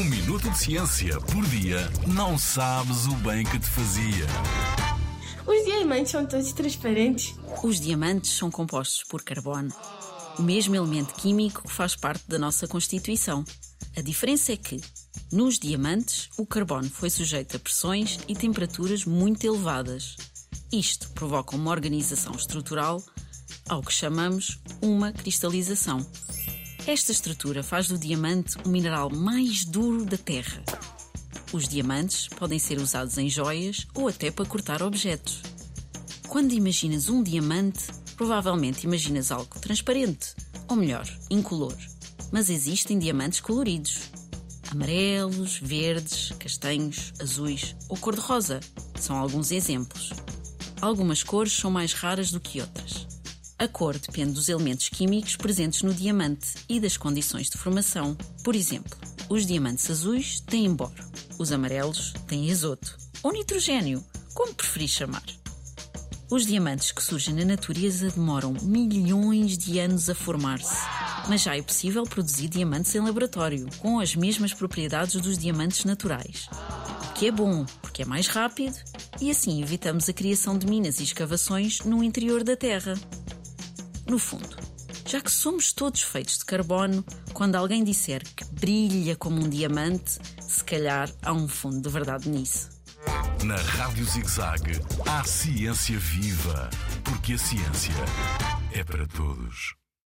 Um minuto de ciência por dia não sabes o bem que te fazia. Os diamantes são todos transparentes. Os diamantes são compostos por carbono, o mesmo elemento químico que faz parte da nossa constituição. A diferença é que, nos diamantes, o carbono foi sujeito a pressões e temperaturas muito elevadas. Isto provoca uma organização estrutural, ao que chamamos uma cristalização. Esta estrutura faz do diamante o mineral mais duro da Terra. Os diamantes podem ser usados em joias ou até para cortar objetos. Quando imaginas um diamante, provavelmente imaginas algo transparente, ou melhor, incolor. Mas existem diamantes coloridos: amarelos, verdes, castanhos, azuis ou cor-de-rosa. São alguns exemplos. Algumas cores são mais raras do que outras. A cor depende dos elementos químicos presentes no diamante e das condições de formação. Por exemplo, os diamantes azuis têm boro, os amarelos têm azoto ou nitrogênio, como preferis chamar. Os diamantes que surgem na natureza demoram milhões de anos a formar-se, mas já é possível produzir diamantes em laboratório com as mesmas propriedades dos diamantes naturais. O que é bom, porque é mais rápido e assim evitamos a criação de minas e escavações no interior da Terra. No fundo, já que somos todos feitos de carbono, quando alguém disser que brilha como um diamante, se calhar há um fundo de verdade nisso. Na Rádio ZigZag, há ciência viva, porque a ciência é para todos.